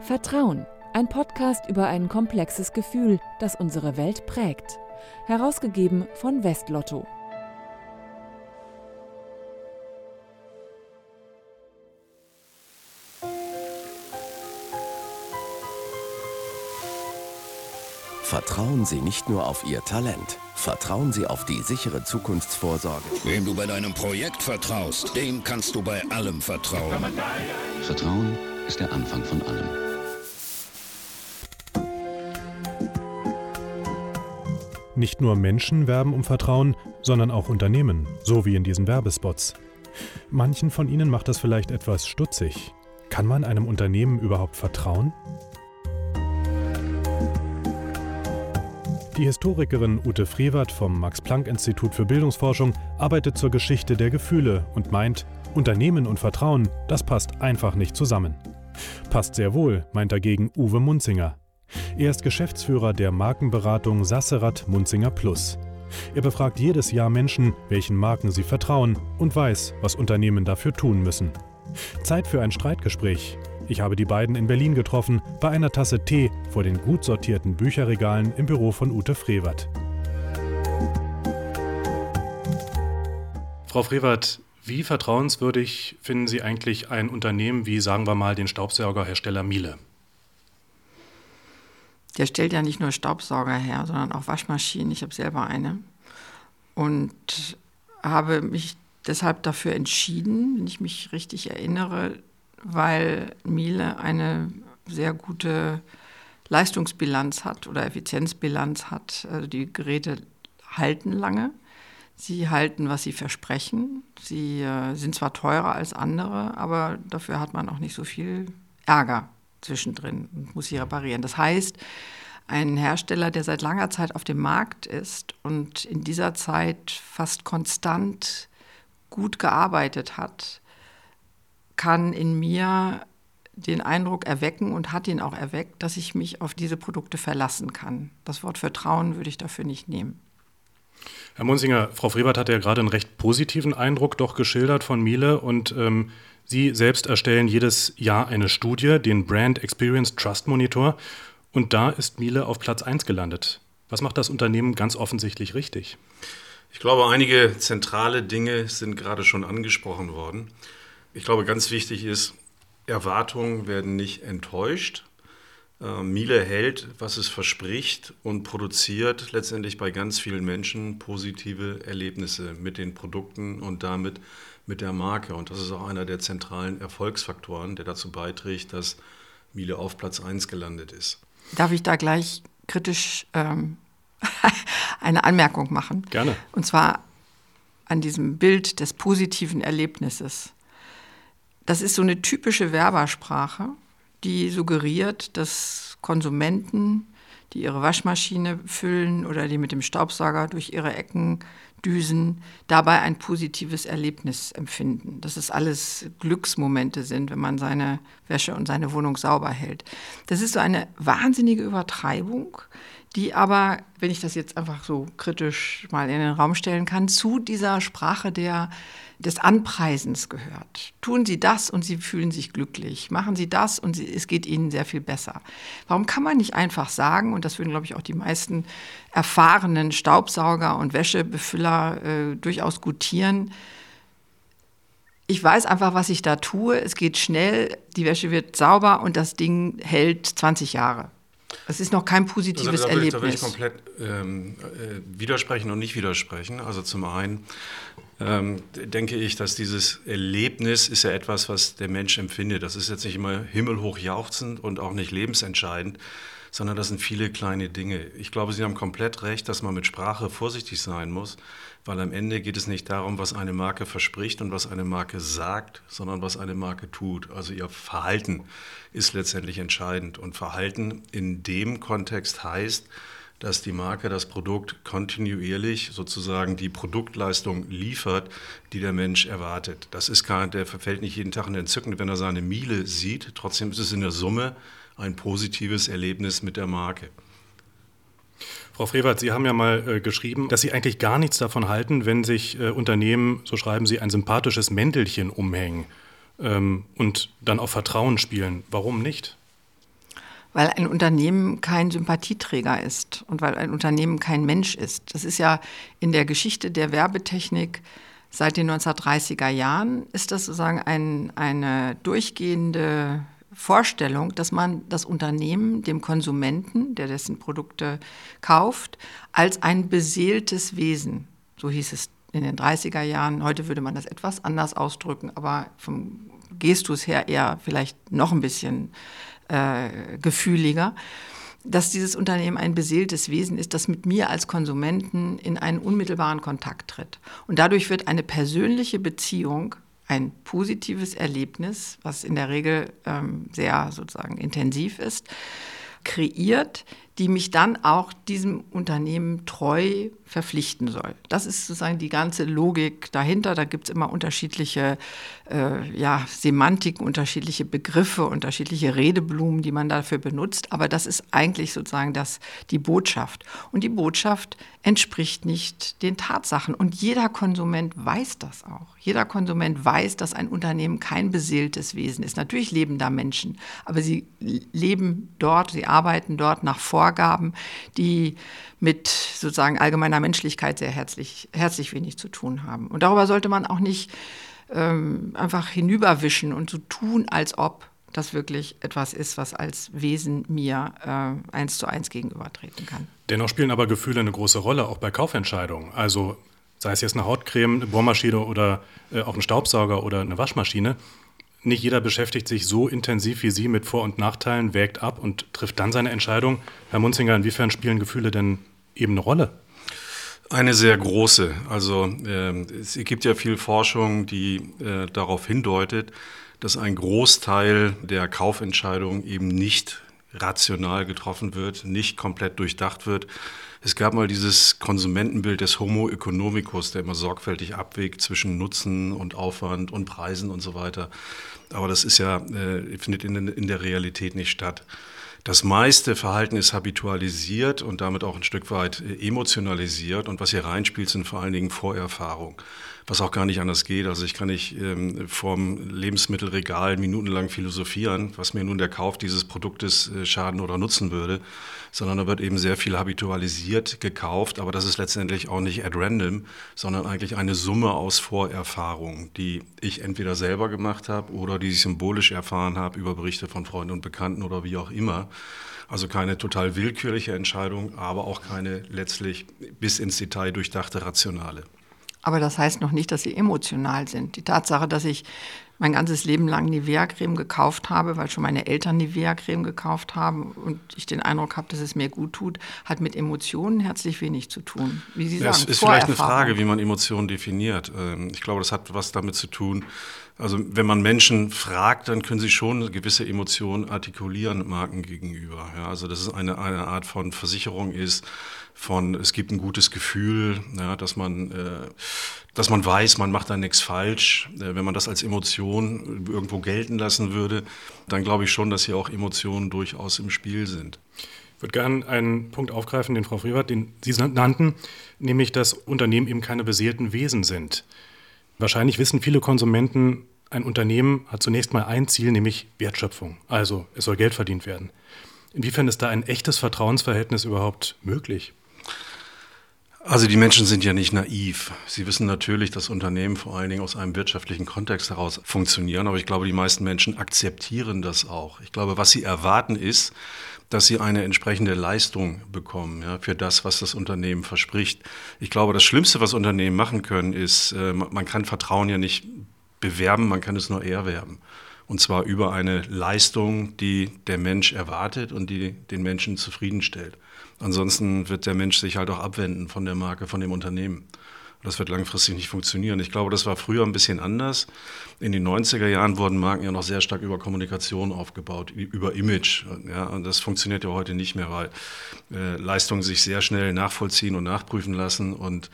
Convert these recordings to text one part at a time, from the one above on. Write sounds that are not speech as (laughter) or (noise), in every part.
Vertrauen, ein Podcast über ein komplexes Gefühl, das unsere Welt prägt. Herausgegeben von Westlotto. Vertrauen Sie nicht nur auf Ihr Talent, vertrauen Sie auf die sichere Zukunftsvorsorge. Wem du bei deinem Projekt vertraust, dem kannst du bei allem vertrauen. Vertrauen ist der Anfang von allem. Nicht nur Menschen werben um Vertrauen, sondern auch Unternehmen, so wie in diesen Werbespots. Manchen von ihnen macht das vielleicht etwas stutzig. Kann man einem Unternehmen überhaupt vertrauen? Die Historikerin Ute Frevert vom Max-Planck-Institut für Bildungsforschung arbeitet zur Geschichte der Gefühle und meint, Unternehmen und Vertrauen, das passt einfach nicht zusammen. Passt sehr wohl, meint dagegen Uwe Munzinger. Er ist Geschäftsführer der Markenberatung Sasserat Munzinger Plus. Er befragt jedes Jahr Menschen, welchen Marken sie vertrauen und weiß, was Unternehmen dafür tun müssen. Zeit für ein Streitgespräch. Ich habe die beiden in Berlin getroffen, bei einer Tasse Tee vor den gut sortierten Bücherregalen im Büro von Ute Frevert. Frau Frevert, wie vertrauenswürdig finden Sie eigentlich ein Unternehmen wie, sagen wir mal, den Staubsaugerhersteller Miele? Der stellt ja nicht nur Staubsauger her, sondern auch Waschmaschinen. Ich habe selber eine. Und habe mich deshalb dafür entschieden, wenn ich mich richtig erinnere, weil Miele eine sehr gute Leistungsbilanz hat oder Effizienzbilanz hat. Also die Geräte halten lange. Sie halten, was sie versprechen. Sie äh, sind zwar teurer als andere, aber dafür hat man auch nicht so viel Ärger zwischendrin und muss sie reparieren. Das heißt, ein Hersteller, der seit langer Zeit auf dem Markt ist und in dieser Zeit fast konstant gut gearbeitet hat, kann in mir den Eindruck erwecken und hat ihn auch erweckt, dass ich mich auf diese Produkte verlassen kann. Das Wort Vertrauen würde ich dafür nicht nehmen. Herr Munsinger, Frau Frevert hat ja gerade einen recht positiven Eindruck doch geschildert von Miele und ähm, Sie selbst erstellen jedes Jahr eine Studie, den Brand Experience Trust Monitor, und da ist Miele auf Platz 1 gelandet. Was macht das Unternehmen ganz offensichtlich richtig? Ich glaube, einige zentrale Dinge sind gerade schon angesprochen worden. Ich glaube, ganz wichtig ist, Erwartungen werden nicht enttäuscht. Äh, Miele hält, was es verspricht und produziert letztendlich bei ganz vielen Menschen positive Erlebnisse mit den Produkten und damit mit der Marke. Und das ist auch einer der zentralen Erfolgsfaktoren, der dazu beiträgt, dass Miele auf Platz 1 gelandet ist. Darf ich da gleich kritisch ähm, (laughs) eine Anmerkung machen? Gerne. Und zwar an diesem Bild des positiven Erlebnisses. Das ist so eine typische Werbersprache, die suggeriert, dass Konsumenten, die ihre Waschmaschine füllen oder die mit dem Staubsauger durch ihre Ecken düsen, dabei ein positives Erlebnis empfinden. Dass es alles Glücksmomente sind, wenn man seine Wäsche und seine Wohnung sauber hält. Das ist so eine wahnsinnige Übertreibung, die aber, wenn ich das jetzt einfach so kritisch mal in den Raum stellen kann, zu dieser Sprache der des Anpreisens gehört. Tun Sie das und Sie fühlen sich glücklich. Machen Sie das und Sie, es geht Ihnen sehr viel besser. Warum kann man nicht einfach sagen, und das würden, glaube ich, auch die meisten erfahrenen Staubsauger und Wäschebefüller äh, durchaus gutieren, ich weiß einfach, was ich da tue. Es geht schnell, die Wäsche wird sauber und das Ding hält 20 Jahre. Es ist noch kein positives also, da, Erlebnis. Da will ich komplett ähm, äh, widersprechen und nicht widersprechen. Also zum einen ähm, denke ich, dass dieses Erlebnis ist ja etwas, was der Mensch empfindet. Das ist jetzt nicht immer himmelhoch jauchzend und auch nicht lebensentscheidend, sondern das sind viele kleine Dinge. Ich glaube, Sie haben komplett recht, dass man mit Sprache vorsichtig sein muss, weil am Ende geht es nicht darum, was eine Marke verspricht und was eine Marke sagt, sondern was eine Marke tut. Also ihr Verhalten ist letztendlich entscheidend. Und Verhalten in dem Kontext heißt, dass die Marke das Produkt kontinuierlich sozusagen die Produktleistung liefert, die der Mensch erwartet. Das ist gar, der verfällt nicht jeden Tag in Entzücken, wenn er seine Miele sieht. Trotzdem ist es in der Summe ein positives Erlebnis mit der Marke. Frau Frevert, Sie haben ja mal äh, geschrieben, dass Sie eigentlich gar nichts davon halten, wenn sich äh, Unternehmen, so schreiben Sie, ein sympathisches Mäntelchen umhängen ähm, und dann auf Vertrauen spielen. Warum nicht? Weil ein Unternehmen kein Sympathieträger ist und weil ein Unternehmen kein Mensch ist. Das ist ja in der Geschichte der Werbetechnik seit den 1930er Jahren ist das sozusagen ein, eine durchgehende Vorstellung, dass man das Unternehmen dem Konsumenten, der dessen Produkte kauft, als ein beseeltes Wesen, so hieß es in den 30er Jahren, heute würde man das etwas anders ausdrücken, aber vom Gestus her eher vielleicht noch ein bisschen äh, gefühliger, dass dieses Unternehmen ein beseeltes Wesen ist, das mit mir als Konsumenten in einen unmittelbaren Kontakt tritt. Und dadurch wird eine persönliche Beziehung ein positives Erlebnis, was in der Regel ähm, sehr sozusagen intensiv ist, kreiert, die mich dann auch diesem Unternehmen treu verpflichten soll. Das ist sozusagen die ganze Logik dahinter. Da gibt es immer unterschiedliche äh, ja, Semantiken, unterschiedliche Begriffe, unterschiedliche Redeblumen, die man dafür benutzt. Aber das ist eigentlich sozusagen das, die Botschaft. Und die Botschaft entspricht nicht den Tatsachen. Und jeder Konsument weiß das auch. Jeder Konsument weiß, dass ein Unternehmen kein beseeltes Wesen ist. Natürlich leben da Menschen, aber sie leben dort, sie arbeiten dort nach Vorgaben, die mit sozusagen allgemeiner Menschlichkeit sehr herzlich, herzlich wenig zu tun haben. Und darüber sollte man auch nicht ähm, einfach hinüberwischen und so tun, als ob das wirklich etwas ist, was als Wesen mir äh, eins zu eins gegenübertreten kann. Dennoch spielen aber Gefühle eine große Rolle, auch bei Kaufentscheidungen. Also sei es jetzt eine Hautcreme, eine Bohrmaschine oder äh, auch ein Staubsauger oder eine Waschmaschine. Nicht jeder beschäftigt sich so intensiv wie Sie mit Vor- und Nachteilen, wägt ab und trifft dann seine Entscheidung. Herr Munzinger, inwiefern spielen Gefühle denn eben eine Rolle? Eine sehr große. Also äh, es gibt ja viel Forschung, die äh, darauf hindeutet, dass ein Großteil der Kaufentscheidungen eben nicht rational getroffen wird, nicht komplett durchdacht wird. Es gab mal dieses Konsumentenbild des Homo economicus, der immer sorgfältig abwägt zwischen Nutzen und Aufwand und Preisen und so weiter. Aber das ist ja, äh, findet in, in der Realität nicht statt. Das meiste Verhalten ist habitualisiert und damit auch ein Stück weit äh, emotionalisiert. Und was hier reinspielt, sind vor allen Dingen Vorerfahrungen was auch gar nicht anders geht. Also ich kann nicht ähm, vorm Lebensmittelregal minutenlang philosophieren, was mir nun der Kauf dieses Produktes äh, schaden oder nutzen würde, sondern da wird eben sehr viel habitualisiert gekauft, aber das ist letztendlich auch nicht at random, sondern eigentlich eine Summe aus Vorerfahrungen, die ich entweder selber gemacht habe oder die ich symbolisch erfahren habe über Berichte von Freunden und Bekannten oder wie auch immer. Also keine total willkürliche Entscheidung, aber auch keine letztlich bis ins Detail durchdachte rationale. Aber das heißt noch nicht, dass sie emotional sind. Die Tatsache, dass ich mein ganzes Leben lang Nivea-Creme gekauft habe, weil schon meine Eltern Nivea-Creme gekauft haben und ich den Eindruck habe, dass es mir gut tut, hat mit Emotionen herzlich wenig zu tun. Wie Sie ja, sagen, es ist vielleicht eine Frage, wie man Emotionen definiert. Ähm, ich glaube, das hat was damit zu tun. Also wenn man Menschen fragt, dann können sie schon gewisse Emotionen artikulieren Marken gegenüber. Ja, also dass es eine, eine Art von Versicherung ist, von es gibt ein gutes Gefühl, ja, dass man äh, dass man weiß, man macht da nichts falsch. Äh, wenn man das als Emotion irgendwo gelten lassen würde, dann glaube ich schon, dass hier auch Emotionen durchaus im Spiel sind. Ich würde gerne einen Punkt aufgreifen, den Frau Friewert, den Sie nannten, nämlich, dass Unternehmen eben keine beseelten Wesen sind. Wahrscheinlich wissen viele Konsumenten, ein Unternehmen hat zunächst mal ein Ziel, nämlich Wertschöpfung. Also es soll Geld verdient werden. Inwiefern ist da ein echtes Vertrauensverhältnis überhaupt möglich? Also die Menschen sind ja nicht naiv. Sie wissen natürlich, dass Unternehmen vor allen Dingen aus einem wirtschaftlichen Kontext heraus funktionieren, aber ich glaube, die meisten Menschen akzeptieren das auch. Ich glaube, was sie erwarten ist, dass sie eine entsprechende Leistung bekommen ja, für das, was das Unternehmen verspricht. Ich glaube, das Schlimmste, was Unternehmen machen können, ist, äh, man kann Vertrauen ja nicht bewerben, man kann es nur erwerben. Und zwar über eine Leistung, die der Mensch erwartet und die den Menschen zufriedenstellt. Ansonsten wird der Mensch sich halt auch abwenden von der Marke, von dem Unternehmen. Das wird langfristig nicht funktionieren. Ich glaube, das war früher ein bisschen anders. In den 90er Jahren wurden Marken ja noch sehr stark über Kommunikation aufgebaut, über Image. Ja, und das funktioniert ja heute nicht mehr, weil äh, Leistungen sich sehr schnell nachvollziehen und nachprüfen lassen. Und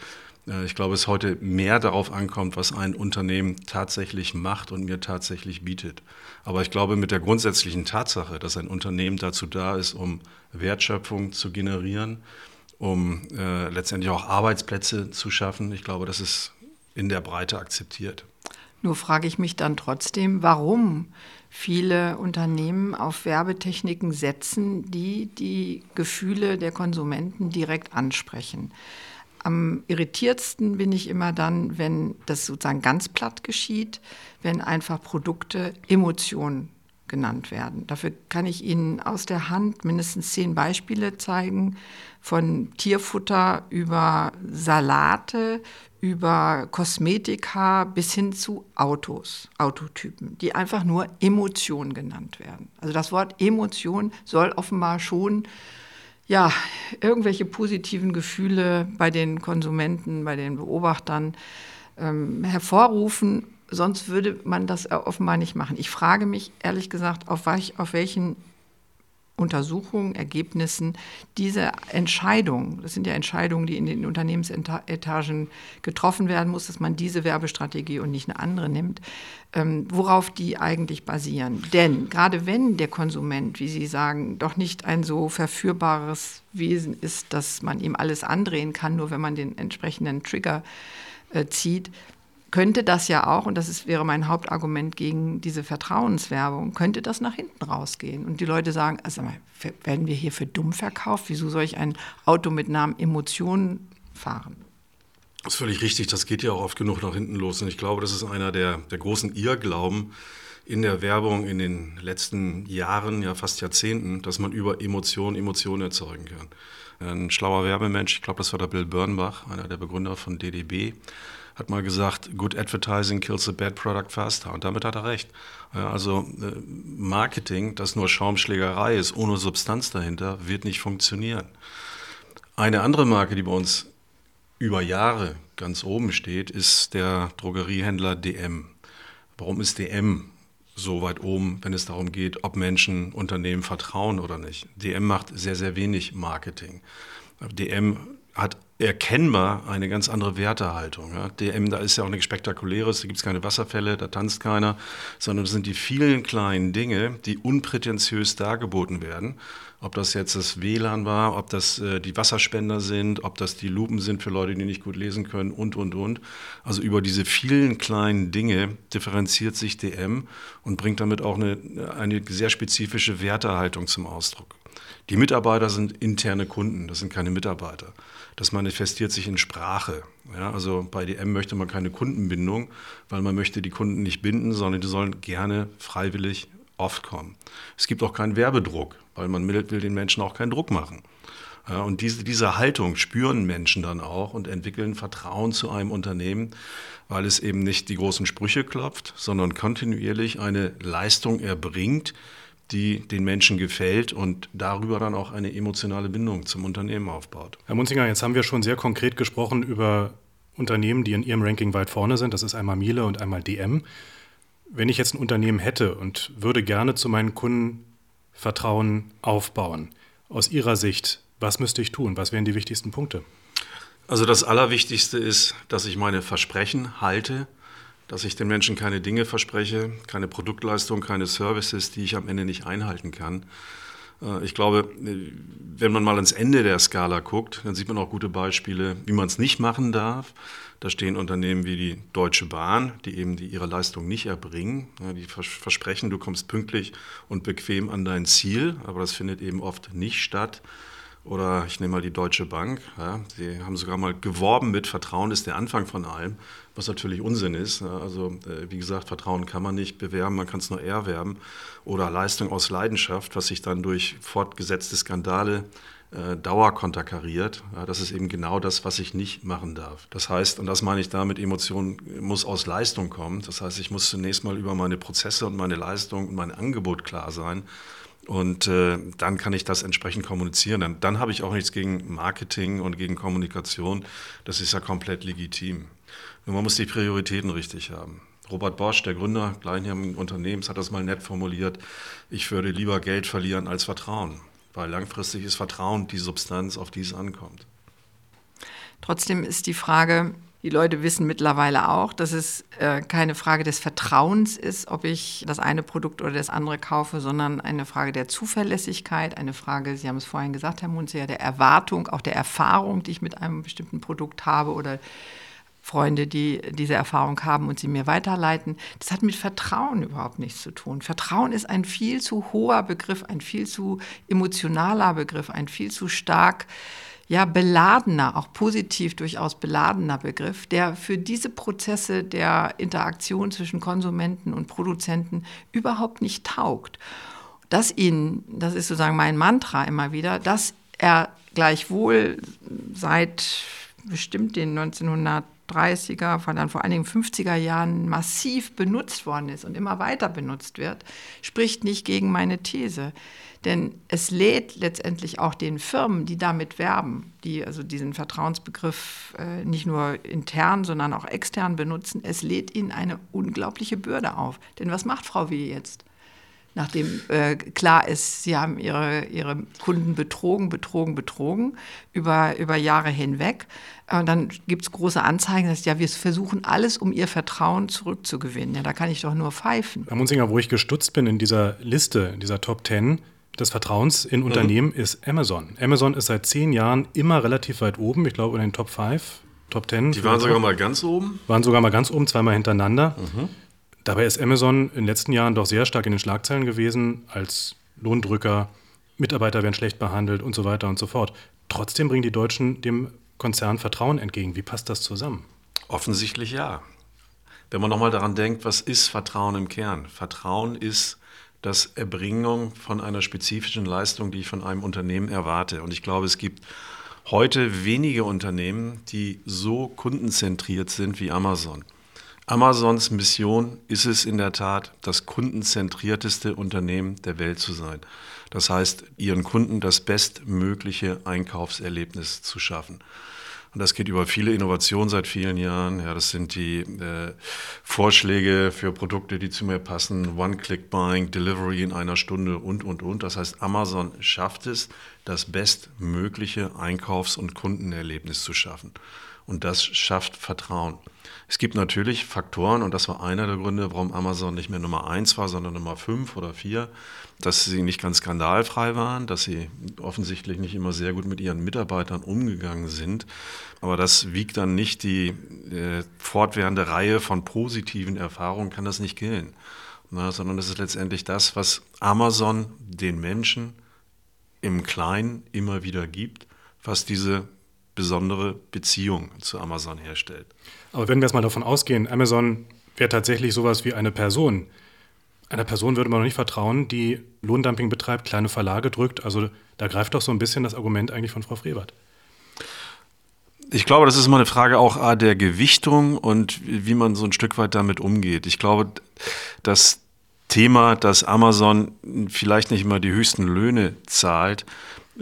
ich glaube, es heute mehr darauf ankommt, was ein Unternehmen tatsächlich macht und mir tatsächlich bietet. Aber ich glaube, mit der grundsätzlichen Tatsache, dass ein Unternehmen dazu da ist, um Wertschöpfung zu generieren, um äh, letztendlich auch Arbeitsplätze zu schaffen, ich glaube, das ist in der Breite akzeptiert. Nur frage ich mich dann trotzdem, warum viele Unternehmen auf Werbetechniken setzen, die die Gefühle der Konsumenten direkt ansprechen. Am irritiertsten bin ich immer dann, wenn das sozusagen ganz platt geschieht, wenn einfach Produkte Emotionen genannt werden. Dafür kann ich Ihnen aus der Hand mindestens zehn Beispiele zeigen, von Tierfutter über Salate, über Kosmetika bis hin zu Autos, Autotypen, die einfach nur Emotion genannt werden. Also das Wort Emotion soll offenbar schon ja, irgendwelche positiven Gefühle bei den Konsumenten, bei den Beobachtern ähm, hervorrufen. Sonst würde man das offenbar nicht machen. Ich frage mich ehrlich gesagt, auf, auf welchen Untersuchungen, Ergebnissen diese Entscheidung, das sind ja Entscheidungen, die in den Unternehmensetagen getroffen werden muss, dass man diese Werbestrategie und nicht eine andere nimmt, ähm, worauf die eigentlich basieren. Denn gerade wenn der Konsument, wie Sie sagen, doch nicht ein so verführbares Wesen ist, dass man ihm alles andrehen kann, nur wenn man den entsprechenden Trigger äh, zieht, könnte das ja auch, und das ist, wäre mein Hauptargument gegen diese Vertrauenswerbung, könnte das nach hinten rausgehen. Und die Leute sagen, also werden wir hier für dumm verkauft? Wieso soll ich ein Auto mit Namen Emotionen fahren? Das ist völlig richtig, das geht ja auch oft genug nach hinten los. Und ich glaube, das ist einer der, der großen Irrglauben in der Werbung in den letzten Jahren, ja fast Jahrzehnten, dass man über Emotionen Emotionen erzeugen kann. Ein schlauer Werbemensch, ich glaube, das war der Bill Birnbach, einer der Begründer von DDB, hat mal gesagt, good advertising kills a bad product faster. Und damit hat er recht. Also äh, Marketing, das nur Schaumschlägerei ist, ohne Substanz dahinter, wird nicht funktionieren. Eine andere Marke, die bei uns über Jahre ganz oben steht, ist der Drogeriehändler DM. Warum ist DM so weit oben, wenn es darum geht, ob Menschen Unternehmen vertrauen oder nicht? DM macht sehr, sehr wenig Marketing. DM hat erkennbar eine ganz andere Wertehaltung. Ja. DM, da ist ja auch nichts Spektakuläres, da gibt es keine Wasserfälle, da tanzt keiner, sondern es sind die vielen kleinen Dinge, die unprätentiös dargeboten werden. Ob das jetzt das WLAN war, ob das äh, die Wasserspender sind, ob das die Lupen sind für Leute, die nicht gut lesen können und, und, und. Also über diese vielen kleinen Dinge differenziert sich DM und bringt damit auch eine, eine sehr spezifische Wertehaltung zum Ausdruck. Die Mitarbeiter sind interne Kunden, das sind keine Mitarbeiter. Das manifestiert sich in Sprache. Ja, also bei DM möchte man keine Kundenbindung, weil man möchte die Kunden nicht binden, sondern die sollen gerne freiwillig oft kommen. Es gibt auch keinen Werbedruck, weil man will, den Menschen auch keinen Druck machen. Ja, und diese, diese Haltung spüren Menschen dann auch und entwickeln Vertrauen zu einem Unternehmen, weil es eben nicht die großen Sprüche klopft, sondern kontinuierlich eine Leistung erbringt, die den Menschen gefällt und darüber dann auch eine emotionale Bindung zum Unternehmen aufbaut. Herr Munzinger, jetzt haben wir schon sehr konkret gesprochen über Unternehmen, die in Ihrem Ranking weit vorne sind. Das ist einmal Miele und einmal DM. Wenn ich jetzt ein Unternehmen hätte und würde gerne zu meinen Kunden Vertrauen aufbauen, aus Ihrer Sicht, was müsste ich tun? Was wären die wichtigsten Punkte? Also das Allerwichtigste ist, dass ich meine Versprechen halte, dass ich den Menschen keine Dinge verspreche, keine Produktleistung, keine Services, die ich am Ende nicht einhalten kann. Äh, ich glaube, wenn man mal ans Ende der Skala guckt, dann sieht man auch gute Beispiele, wie man es nicht machen darf. Da stehen Unternehmen wie die Deutsche Bahn, die eben die ihre Leistung nicht erbringen. Die versprechen, du kommst pünktlich und bequem an dein Ziel, aber das findet eben oft nicht statt. Oder ich nehme mal die Deutsche Bank. Ja, sie haben sogar mal geworben mit Vertrauen ist der Anfang von allem, was natürlich Unsinn ist. Also äh, wie gesagt, Vertrauen kann man nicht bewerben, man kann es nur erwerben. Oder Leistung aus Leidenschaft, was sich dann durch fortgesetzte Skandale äh, Dauer konterkariert. Ja, das ist eben genau das, was ich nicht machen darf. Das heißt, und das meine ich damit, Emotion muss aus Leistung kommen. Das heißt, ich muss zunächst mal über meine Prozesse und meine Leistung und mein Angebot klar sein und äh, dann kann ich das entsprechend kommunizieren. Dann, dann habe ich auch nichts gegen Marketing und gegen Kommunikation. Das ist ja komplett legitim. Nur man muss die Prioritäten richtig haben. Robert Bosch, der Gründer gleichen Unternehmens, hat das mal nett formuliert. Ich würde lieber Geld verlieren als Vertrauen, weil langfristig ist Vertrauen die Substanz, auf die es ankommt. Trotzdem ist die Frage, die Leute wissen mittlerweile auch, dass es äh, keine Frage des Vertrauens ist, ob ich das eine Produkt oder das andere kaufe, sondern eine Frage der Zuverlässigkeit, eine Frage, Sie haben es vorhin gesagt, Herr Munzer, der Erwartung, auch der Erfahrung, die ich mit einem bestimmten Produkt habe oder Freunde, die diese Erfahrung haben und sie mir weiterleiten. Das hat mit Vertrauen überhaupt nichts zu tun. Vertrauen ist ein viel zu hoher Begriff, ein viel zu emotionaler Begriff, ein viel zu stark ja, beladener, auch positiv durchaus beladener Begriff, der für diese Prozesse der Interaktion zwischen Konsumenten und Produzenten überhaupt nicht taugt. Dass ihn, das ist sozusagen mein Mantra immer wieder, dass er gleichwohl seit bestimmt den 1900 30er, dann vor allen Dingen 50er Jahren massiv benutzt worden ist und immer weiter benutzt wird, spricht nicht gegen meine These. Denn es lädt letztendlich auch den Firmen, die damit werben, die also diesen Vertrauensbegriff äh, nicht nur intern, sondern auch extern benutzen, es lädt ihnen eine unglaubliche Bürde auf. Denn was macht Frau W. jetzt? nachdem äh, klar ist, sie haben ihre, ihre Kunden betrogen, betrogen, betrogen über, über Jahre hinweg. Und dann gibt es große Anzeigen, dass ja, wir versuchen alles, um ihr Vertrauen zurückzugewinnen. Ja, da kann ich doch nur pfeifen. Herr Munzinger, wo ich gestutzt bin in dieser Liste, in dieser Top Ten des Vertrauens in mhm. Unternehmen, ist Amazon. Amazon ist seit zehn Jahren immer relativ weit oben, ich glaube in den Top 5, Top 10. Die waren sogar mal ganz oben? Waren sogar mal ganz oben, zweimal hintereinander. Mhm. Dabei ist Amazon in den letzten Jahren doch sehr stark in den Schlagzeilen gewesen als Lohndrücker, Mitarbeiter werden schlecht behandelt und so weiter und so fort. Trotzdem bringen die Deutschen dem Konzern Vertrauen entgegen. Wie passt das zusammen? Offensichtlich ja. Wenn man nochmal daran denkt, was ist Vertrauen im Kern? Vertrauen ist das Erbringung von einer spezifischen Leistung, die ich von einem Unternehmen erwarte. Und ich glaube, es gibt heute wenige Unternehmen, die so kundenzentriert sind wie Amazon. Amazons Mission ist es in der Tat, das kundenzentrierteste Unternehmen der Welt zu sein. Das heißt, ihren Kunden das bestmögliche Einkaufserlebnis zu schaffen. Und das geht über viele Innovationen seit vielen Jahren. Ja, das sind die äh, Vorschläge für Produkte, die zu mir passen, One-Click-Buying, Delivery in einer Stunde und, und, und. Das heißt, Amazon schafft es, das bestmögliche Einkaufs- und Kundenerlebnis zu schaffen. Und das schafft Vertrauen. Es gibt natürlich Faktoren, und das war einer der Gründe, warum Amazon nicht mehr Nummer eins war, sondern Nummer fünf oder vier, dass sie nicht ganz skandalfrei waren, dass sie offensichtlich nicht immer sehr gut mit ihren Mitarbeitern umgegangen sind. Aber das wiegt dann nicht die äh, fortwährende Reihe von positiven Erfahrungen, kann das nicht killen. Na, sondern das ist letztendlich das, was Amazon den Menschen im Kleinen immer wieder gibt, was diese besondere Beziehung zu Amazon herstellt. Aber wenn wir jetzt mal davon ausgehen, Amazon wäre tatsächlich sowas wie eine Person. Einer Person würde man noch nicht vertrauen, die Lohndumping betreibt, kleine Verlage drückt. Also da greift doch so ein bisschen das Argument eigentlich von Frau Frevert. Ich glaube, das ist immer eine Frage auch der Gewichtung und wie man so ein Stück weit damit umgeht. Ich glaube, das Thema, dass Amazon vielleicht nicht immer die höchsten Löhne zahlt,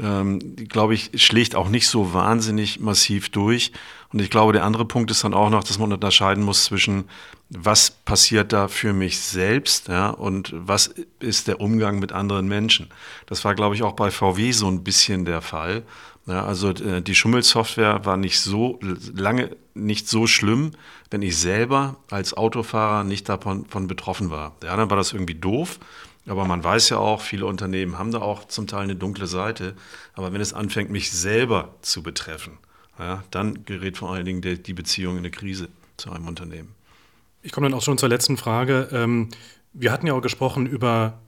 ähm, glaube ich, schlägt auch nicht so wahnsinnig massiv durch. Und ich glaube, der andere Punkt ist dann auch noch, dass man unterscheiden muss zwischen, was passiert da für mich selbst ja, und was ist der Umgang mit anderen Menschen. Das war, glaube ich, auch bei VW so ein bisschen der Fall. Ja, also äh, die Schummelsoftware war nicht so lange nicht so schlimm, wenn ich selber als Autofahrer nicht davon betroffen war. Ja, dann war das irgendwie doof. Aber man weiß ja auch, viele Unternehmen haben da auch zum Teil eine dunkle Seite. Aber wenn es anfängt, mich selber zu betreffen, ja, dann gerät vor allen Dingen die Beziehung in eine Krise zu einem Unternehmen. Ich komme dann auch schon zur letzten Frage. Ähm, wir hatten ja auch gesprochen über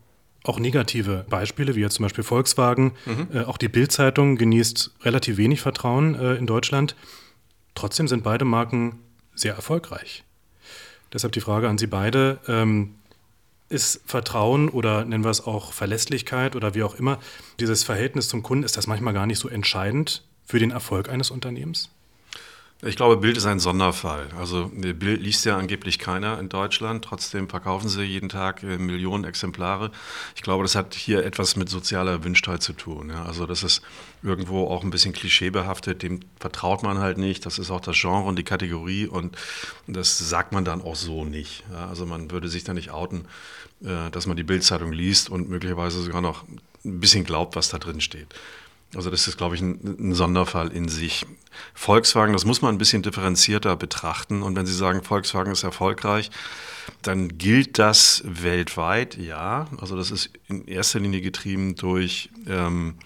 auch negative Beispiele, wie jetzt zum Beispiel Volkswagen. Mhm. Äh, auch die Bild-Zeitung genießt relativ wenig Vertrauen äh, in Deutschland. Trotzdem sind beide Marken sehr erfolgreich. Deshalb die Frage an Sie beide. Ähm, ist Vertrauen oder nennen wir es auch Verlässlichkeit oder wie auch immer, dieses Verhältnis zum Kunden, ist das manchmal gar nicht so entscheidend für den Erfolg eines Unternehmens? Ich glaube, Bild ist ein Sonderfall. Also Bild liest ja angeblich keiner in Deutschland. Trotzdem verkaufen sie jeden Tag äh, Millionen Exemplare. Ich glaube, das hat hier etwas mit sozialer Wünschtheit zu tun. Ja. Also das ist irgendwo auch ein bisschen klischeebehaftet. Dem vertraut man halt nicht. Das ist auch das Genre und die Kategorie. Und das sagt man dann auch so nicht. Ja. Also man würde sich da nicht outen, äh, dass man die Bildzeitung liest und möglicherweise sogar noch ein bisschen glaubt, was da drin steht. Also das ist, glaube ich, ein, ein, Sonderfall in sich. Volkswagen, das muss man ein bisschen differenzierter betrachten. Und wenn Sie sagen, Volkswagen ist erfolgreich, dann gilt das weltweit, ja. Also das ist in erster Linie getrieben durch ähm,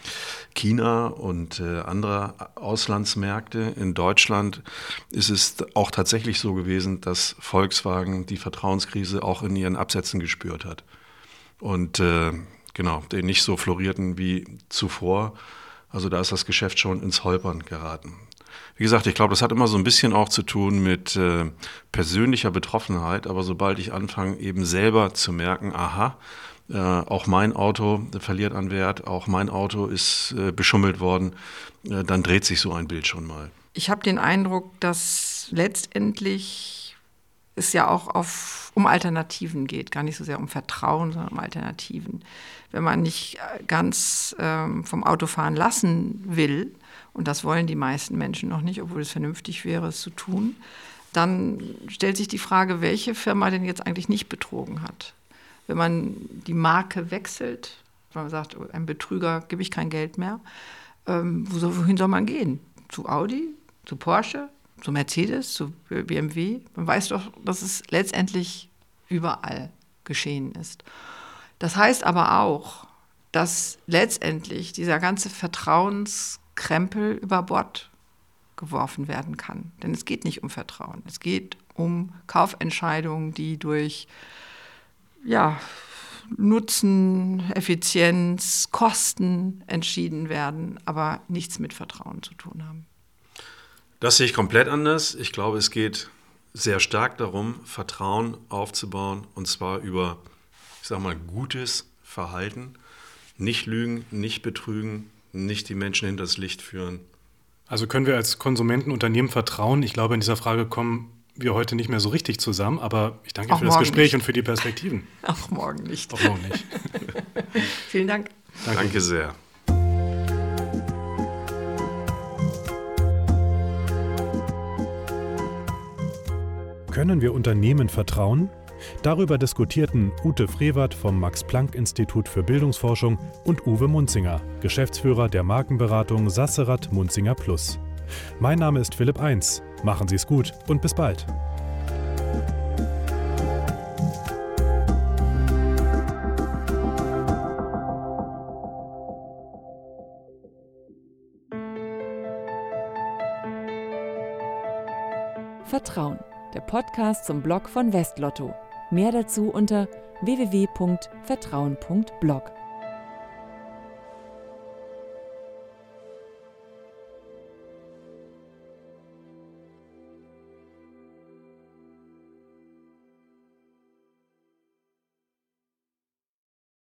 China und äh, andere Auslandsmärkte. In Deutschland ist es auch tatsächlich so gewesen, dass Volkswagen die Vertrauenskrise auch in ihren Absätzen gespürt hat. Und äh, genau, den nicht so florierten wie zuvor. Also da ist das Geschäft schon ins Holpern geraten. Wie gesagt, ich glaube, das hat immer so ein bisschen auch zu tun mit äh, persönlicher Betroffenheit, aber sobald ich anfange, eben selber zu merken, aha, äh, auch mein Auto verliert an Wert, auch mein Auto ist äh, beschummelt worden, äh, dann dreht sich so ein Bild schon mal. Ich habe den Eindruck, dass letztendlich es ja auch auf, um Alternativen geht, gar nicht so sehr um Vertrauen, sondern um Alternativen. Wenn man nicht äh, ganz ähm, vom Autofahren lassen will, und das wollen die meisten Menschen noch nicht, obwohl es vernünftig wäre, es zu tun, dann stellt sich die Frage, welche Firma denn jetzt eigentlich nicht betrogen hat. Wenn man die Marke wechselt, wenn man sagt, ein Betrüger gebe ich kein Geld mehr, ähm, wohin soll man gehen? Zu Audi, zu Porsche, zu Mercedes, zu BMW? Man weiß doch, dass es letztendlich überall geschehen ist. Das heißt aber auch, dass letztendlich dieser ganze Vertrauens Krempel über Bord geworfen werden kann. Denn es geht nicht um Vertrauen. Es geht um Kaufentscheidungen, die durch ja, Nutzen, Effizienz, Kosten entschieden werden, aber nichts mit Vertrauen zu tun haben. Das sehe ich komplett anders. Ich glaube, es geht sehr stark darum, Vertrauen aufzubauen und zwar über, ich sage mal, gutes Verhalten. Nicht lügen, nicht betrügen, nicht die Menschen hinters Licht führen. Also können wir als Konsumenten Unternehmen vertrauen? Ich glaube, in dieser Frage kommen wir heute nicht mehr so richtig zusammen, aber ich danke Auch für das Gespräch nicht. und für die Perspektiven. (laughs) Auch morgen nicht. Auch morgen nicht. (laughs) Vielen Dank. Danke, danke sehr. Können wir Unternehmen vertrauen? Darüber diskutierten Ute Frevert vom Max-Planck-Institut für Bildungsforschung und Uwe Munzinger, Geschäftsführer der Markenberatung Sasserat Munzinger Plus. Mein Name ist Philipp Eins. Machen Sie es gut und bis bald. Vertrauen, der Podcast zum Blog von Westlotto. Mehr dazu unter www.vertrauen.blog.